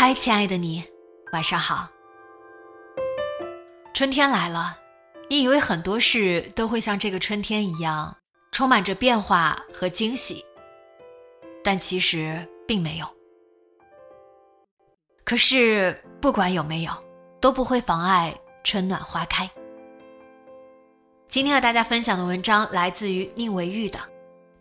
嗨，亲爱的你，晚上好。春天来了，你以为很多事都会像这个春天一样，充满着变化和惊喜，但其实并没有。可是不管有没有，都不会妨碍春暖花开。今天和大家分享的文章来自于宁为玉的《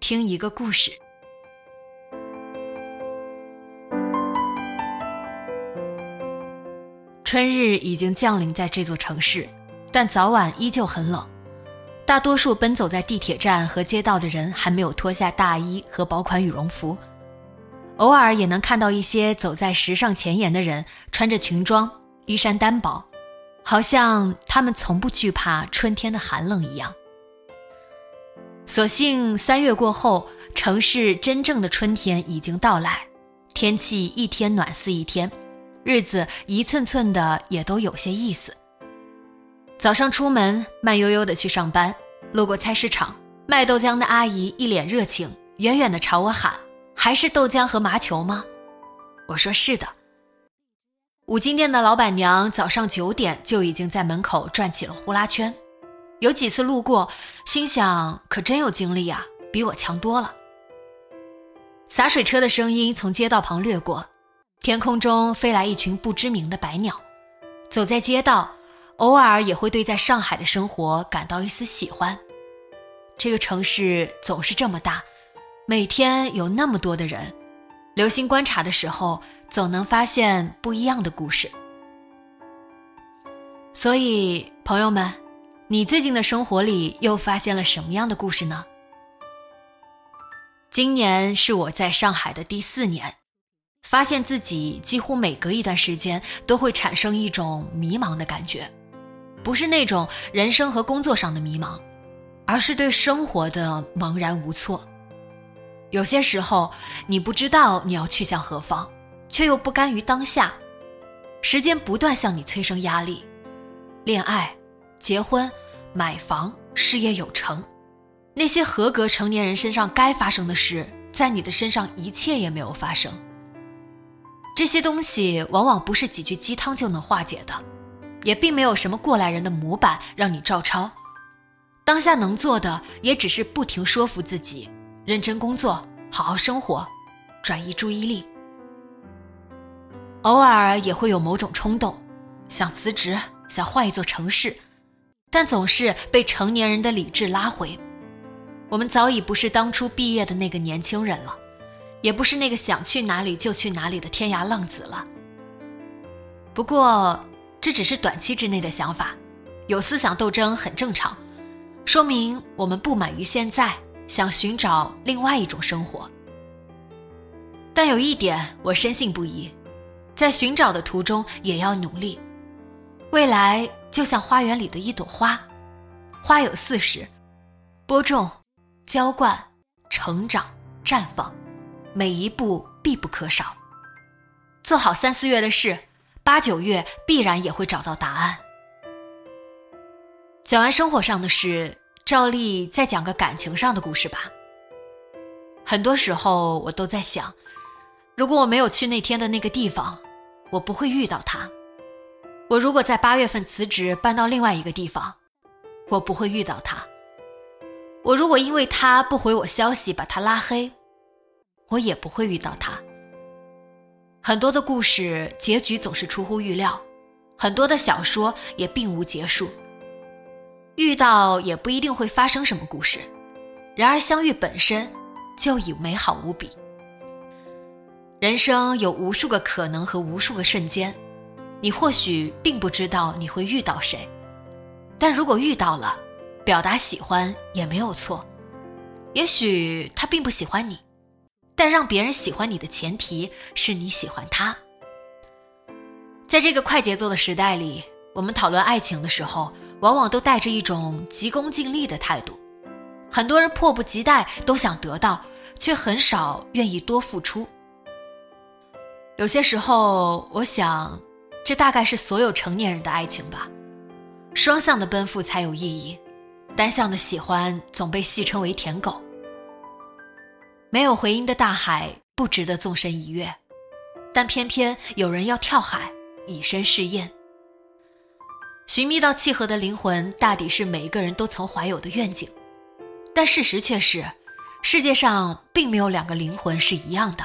听一个故事》。春日已经降临在这座城市，但早晚依旧很冷。大多数奔走在地铁站和街道的人还没有脱下大衣和薄款羽绒服，偶尔也能看到一些走在时尚前沿的人，穿着裙装，衣衫单薄，好像他们从不惧怕春天的寒冷一样。所幸三月过后，城市真正的春天已经到来，天气一天暖似一天。日子一寸寸的也都有些意思。早上出门，慢悠悠的去上班，路过菜市场，卖豆浆的阿姨一脸热情，远远的朝我喊：“还是豆浆和麻球吗？”我说：“是的。”五金店的老板娘早上九点就已经在门口转起了呼啦圈，有几次路过，心想：“可真有精力啊，比我强多了。”洒水车的声音从街道旁掠过。天空中飞来一群不知名的白鸟，走在街道，偶尔也会对在上海的生活感到一丝喜欢。这个城市总是这么大，每天有那么多的人，留心观察的时候，总能发现不一样的故事。所以，朋友们，你最近的生活里又发现了什么样的故事呢？今年是我在上海的第四年。发现自己几乎每隔一段时间都会产生一种迷茫的感觉，不是那种人生和工作上的迷茫，而是对生活的茫然无措。有些时候，你不知道你要去向何方，却又不甘于当下。时间不断向你催生压力，恋爱、结婚、买房、事业有成，那些合格成年人身上该发生的事，在你的身上一切也没有发生。这些东西往往不是几句鸡汤就能化解的，也并没有什么过来人的模板让你照抄。当下能做的也只是不停说服自己，认真工作，好好生活，转移注意力。偶尔也会有某种冲动，想辞职，想换一座城市，但总是被成年人的理智拉回。我们早已不是当初毕业的那个年轻人了。也不是那个想去哪里就去哪里的天涯浪子了。不过，这只是短期之内的想法，有思想斗争很正常，说明我们不满于现在，想寻找另外一种生活。但有一点我深信不疑，在寻找的途中也要努力。未来就像花园里的一朵花，花有四时：播种、浇灌、成长、绽放。每一步必不可少，做好三四月的事，八九月必然也会找到答案。讲完生活上的事，照例再讲个感情上的故事吧。很多时候我都在想，如果我没有去那天的那个地方，我不会遇到他；我如果在八月份辞职搬到另外一个地方，我不会遇到他；我如果因为他不回我消息把他拉黑。我也不会遇到他。很多的故事结局总是出乎预料，很多的小说也并无结束。遇到也不一定会发生什么故事，然而相遇本身就已美好无比。人生有无数个可能和无数个瞬间，你或许并不知道你会遇到谁，但如果遇到了，表达喜欢也没有错。也许他并不喜欢你，但让别人喜欢你的前提是你喜欢他。在这个快节奏的时代里，我们讨论爱情的时候，往往都带着一种急功近利的态度。很多人迫不及待都想得到，却很少愿意多付出。有些时候，我想，这大概是所有成年人的爱情吧。双向的奔赴才有意义，单向的喜欢总被戏称为舔狗。没有回音的大海不值得纵身一跃，但偏偏有人要跳海。以身试验，寻觅到契合的灵魂，大抵是每一个人都曾怀有的愿景。但事实却是，世界上并没有两个灵魂是一样的。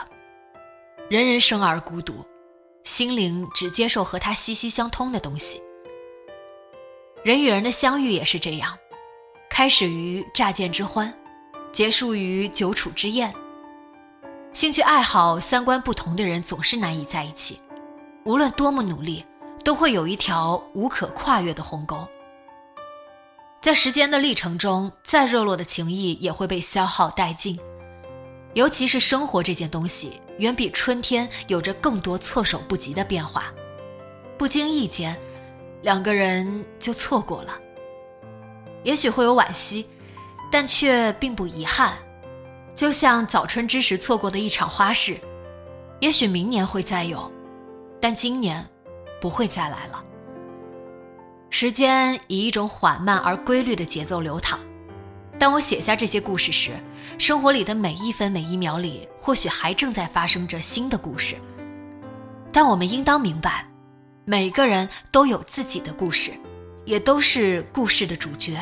人人生而孤独，心灵只接受和他息息相通的东西。人与人的相遇也是这样，开始于乍见之欢，结束于久处之厌。兴趣爱好、三观不同的人总是难以在一起。无论多么努力，都会有一条无可跨越的鸿沟。在时间的历程中，再热络的情谊也会被消耗殆尽。尤其是生活这件东西，远比春天有着更多措手不及的变化。不经意间，两个人就错过了。也许会有惋惜，但却并不遗憾。就像早春之时错过的一场花事，也许明年会再有。但今年，不会再来了。时间以一种缓慢而规律的节奏流淌。当我写下这些故事时，生活里的每一分每一秒里，或许还正在发生着新的故事。但我们应当明白，每个人都有自己的故事，也都是故事的主角。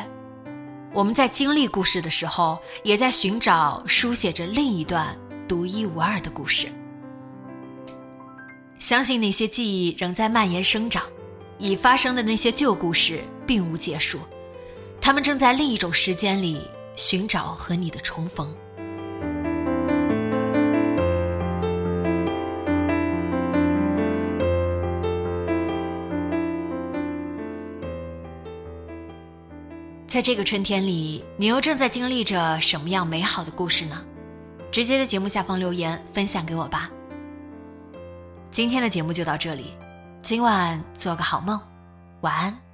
我们在经历故事的时候，也在寻找书写着另一段独一无二的故事。相信那些记忆仍在蔓延生长，已发生的那些旧故事并无结束，他们正在另一种时间里寻找和你的重逢。在这个春天里，你又正在经历着什么样美好的故事呢？直接在节目下方留言分享给我吧。今天的节目就到这里，今晚做个好梦，晚安。